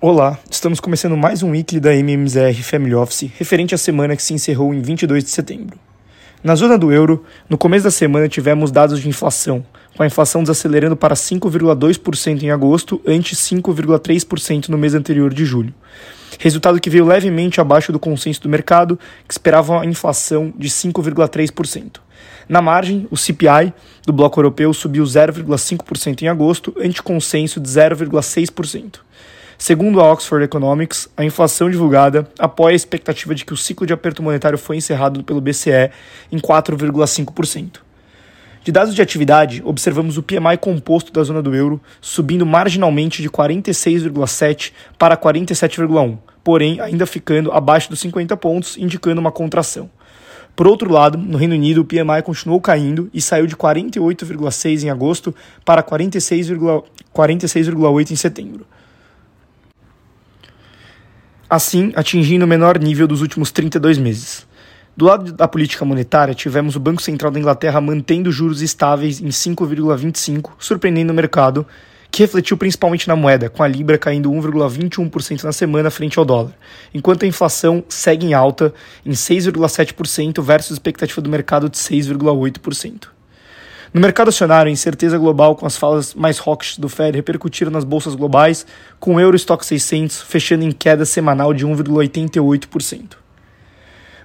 Olá, estamos começando mais um weekly da MMZR Family Office, referente à semana que se encerrou em 22 de setembro. Na zona do euro, no começo da semana tivemos dados de inflação, com a inflação desacelerando para 5,2% em agosto, ante 5,3% no mês anterior de julho. Resultado que veio levemente abaixo do consenso do mercado, que esperava a inflação de 5,3%. Na margem, o CPI do bloco europeu subiu 0,5% em agosto, ante consenso de 0,6%. Segundo a Oxford Economics, a inflação divulgada apoia a expectativa de que o ciclo de aperto monetário foi encerrado pelo BCE em 4,5%. De dados de atividade, observamos o PMI composto da zona do euro subindo marginalmente de 46,7 para 47,1, porém ainda ficando abaixo dos 50 pontos, indicando uma contração. Por outro lado, no Reino Unido, o PMI continuou caindo e saiu de 48,6 em agosto para 46,8 46 em setembro assim atingindo o menor nível dos últimos 32 meses. Do lado da política monetária, tivemos o Banco Central da Inglaterra mantendo juros estáveis em 5,25, surpreendendo o mercado, que refletiu principalmente na moeda, com a libra caindo 1,21% na semana frente ao dólar, enquanto a inflação segue em alta em 6,7% versus expectativa do mercado de 6,8%. No mercado acionário, a incerteza global com as falas mais hawkish do Fed repercutiram nas bolsas globais, com o Eurostock 600 fechando em queda semanal de 1,88%.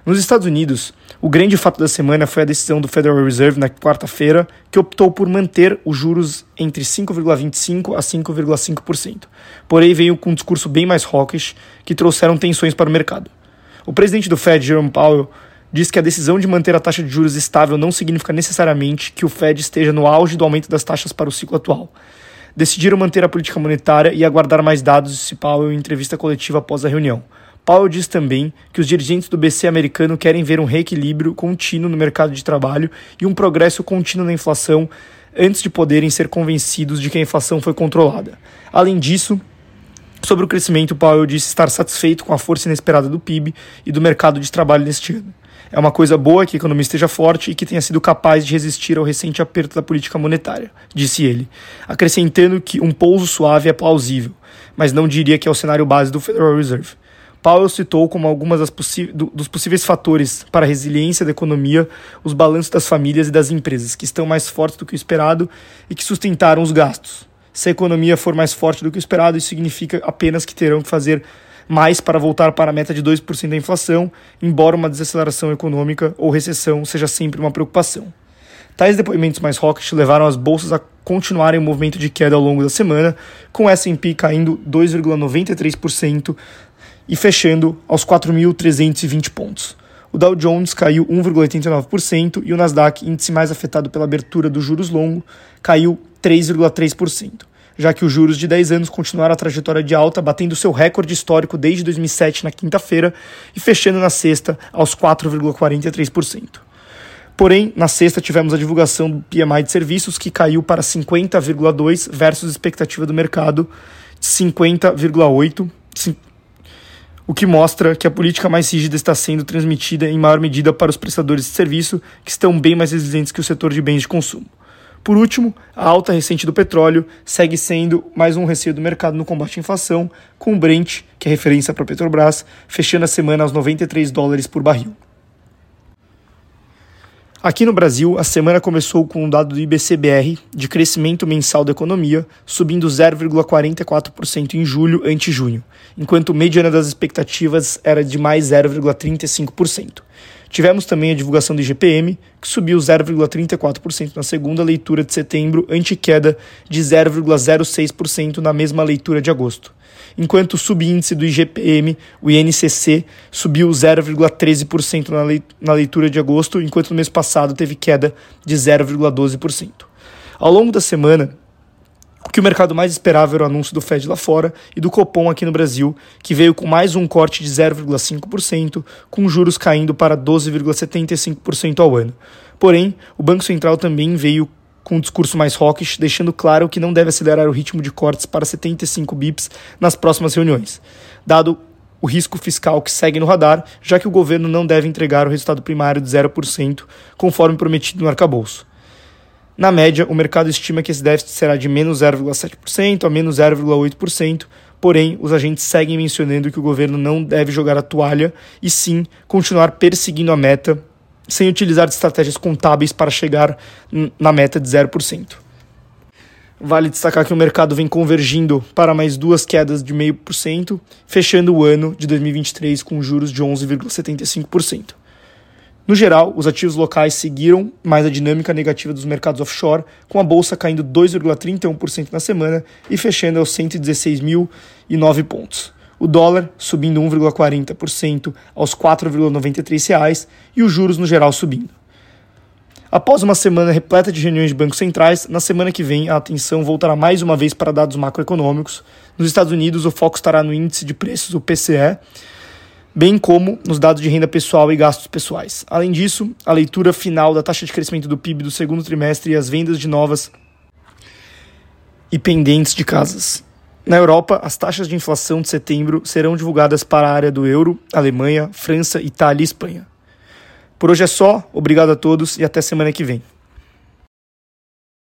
Nos Estados Unidos, o grande fato da semana foi a decisão do Federal Reserve na quarta-feira, que optou por manter os juros entre 5,25% a 5,5%. Porém, veio com um discurso bem mais hawkish, que trouxeram tensões para o mercado. O presidente do Fed, Jerome Powell, diz que a decisão de manter a taxa de juros estável não significa necessariamente que o Fed esteja no auge do aumento das taxas para o ciclo atual. Decidiram manter a política monetária e aguardar mais dados, disse Powell em entrevista coletiva após a reunião. Powell diz também que os dirigentes do BC americano querem ver um reequilíbrio contínuo no mercado de trabalho e um progresso contínuo na inflação antes de poderem ser convencidos de que a inflação foi controlada. Além disso, sobre o crescimento, Powell disse estar satisfeito com a força inesperada do PIB e do mercado de trabalho neste ano. É uma coisa boa que a economia esteja forte e que tenha sido capaz de resistir ao recente aperto da política monetária, disse ele, acrescentando que um pouso suave é plausível, mas não diria que é o cenário base do Federal Reserve. Powell citou como algumas das do, dos possíveis fatores para a resiliência da economia os balanços das famílias e das empresas, que estão mais fortes do que o esperado e que sustentaram os gastos. Se a economia for mais forte do que o esperado, isso significa apenas que terão que fazer mais para voltar para a meta de 2% da inflação, embora uma desaceleração econômica ou recessão seja sempre uma preocupação. Tais depoimentos mais hawkish levaram as bolsas a continuarem o movimento de queda ao longo da semana, com o S&P caindo 2,93% e fechando aos 4.320 pontos. O Dow Jones caiu 1,89% e o Nasdaq, índice mais afetado pela abertura dos juros longos, caiu 3,3% já que os juros de 10 anos continuaram a trajetória de alta, batendo seu recorde histórico desde 2007 na quinta-feira e fechando na sexta aos 4,43%. Porém, na sexta tivemos a divulgação do PMI de serviços que caiu para 50,2 versus expectativa do mercado de 50,8, o que mostra que a política mais rígida está sendo transmitida em maior medida para os prestadores de serviço, que estão bem mais resilientes que o setor de bens de consumo. Por último, a alta recente do petróleo segue sendo mais um receio do mercado no combate à inflação, com o Brent, que é referência para a Petrobras, fechando a semana aos 93 dólares por barril. Aqui no Brasil, a semana começou com um dado do IBCBR de crescimento mensal da economia, subindo 0,44% em julho ante junho, enquanto o mediana das expectativas era de mais 0,35%. Tivemos também a divulgação do IGPM, que subiu 0,34% na segunda leitura de setembro, ante queda de 0,06% na mesma leitura de agosto. Enquanto o subíndice do IGPM, o INCC, subiu 0,13% na leitura de agosto, enquanto no mês passado teve queda de 0,12%. Ao longo da semana, o que o mercado mais esperava era o anúncio do Fed lá fora e do Copom aqui no Brasil, que veio com mais um corte de 0,5%, com juros caindo para 12,75% ao ano. Porém, o Banco Central também veio com um discurso mais hawkish, deixando claro que não deve acelerar o ritmo de cortes para 75 bips nas próximas reuniões, dado o risco fiscal que segue no radar, já que o governo não deve entregar o resultado primário de 0%, conforme prometido no arcabouço. Na média, o mercado estima que esse déficit será de menos 0,7% a menos 0,8%, Porém, os agentes seguem mencionando que o governo não deve jogar a toalha e sim continuar perseguindo a meta, sem utilizar estratégias contábeis para chegar na meta de 0%. Vale destacar que o mercado vem convergindo para mais duas quedas de 0,5%, fechando o ano de 2023 com juros de 11,75%. No geral, os ativos locais seguiram mais a dinâmica negativa dos mercados offshore, com a bolsa caindo 2,31% na semana e fechando aos 116.009 pontos. O dólar subindo 1,40% aos R$ 4,93 e os juros no geral subindo. Após uma semana repleta de reuniões de bancos centrais, na semana que vem a atenção voltará mais uma vez para dados macroeconômicos. Nos Estados Unidos, o foco estará no índice de preços, o PCE, bem como nos dados de renda pessoal e gastos pessoais. Além disso, a leitura final da taxa de crescimento do PIB do segundo trimestre e as vendas de novas e pendentes de casas. Na Europa, as taxas de inflação de setembro serão divulgadas para a área do euro, Alemanha, França, Itália e Espanha. Por hoje é só, obrigado a todos e até semana que vem.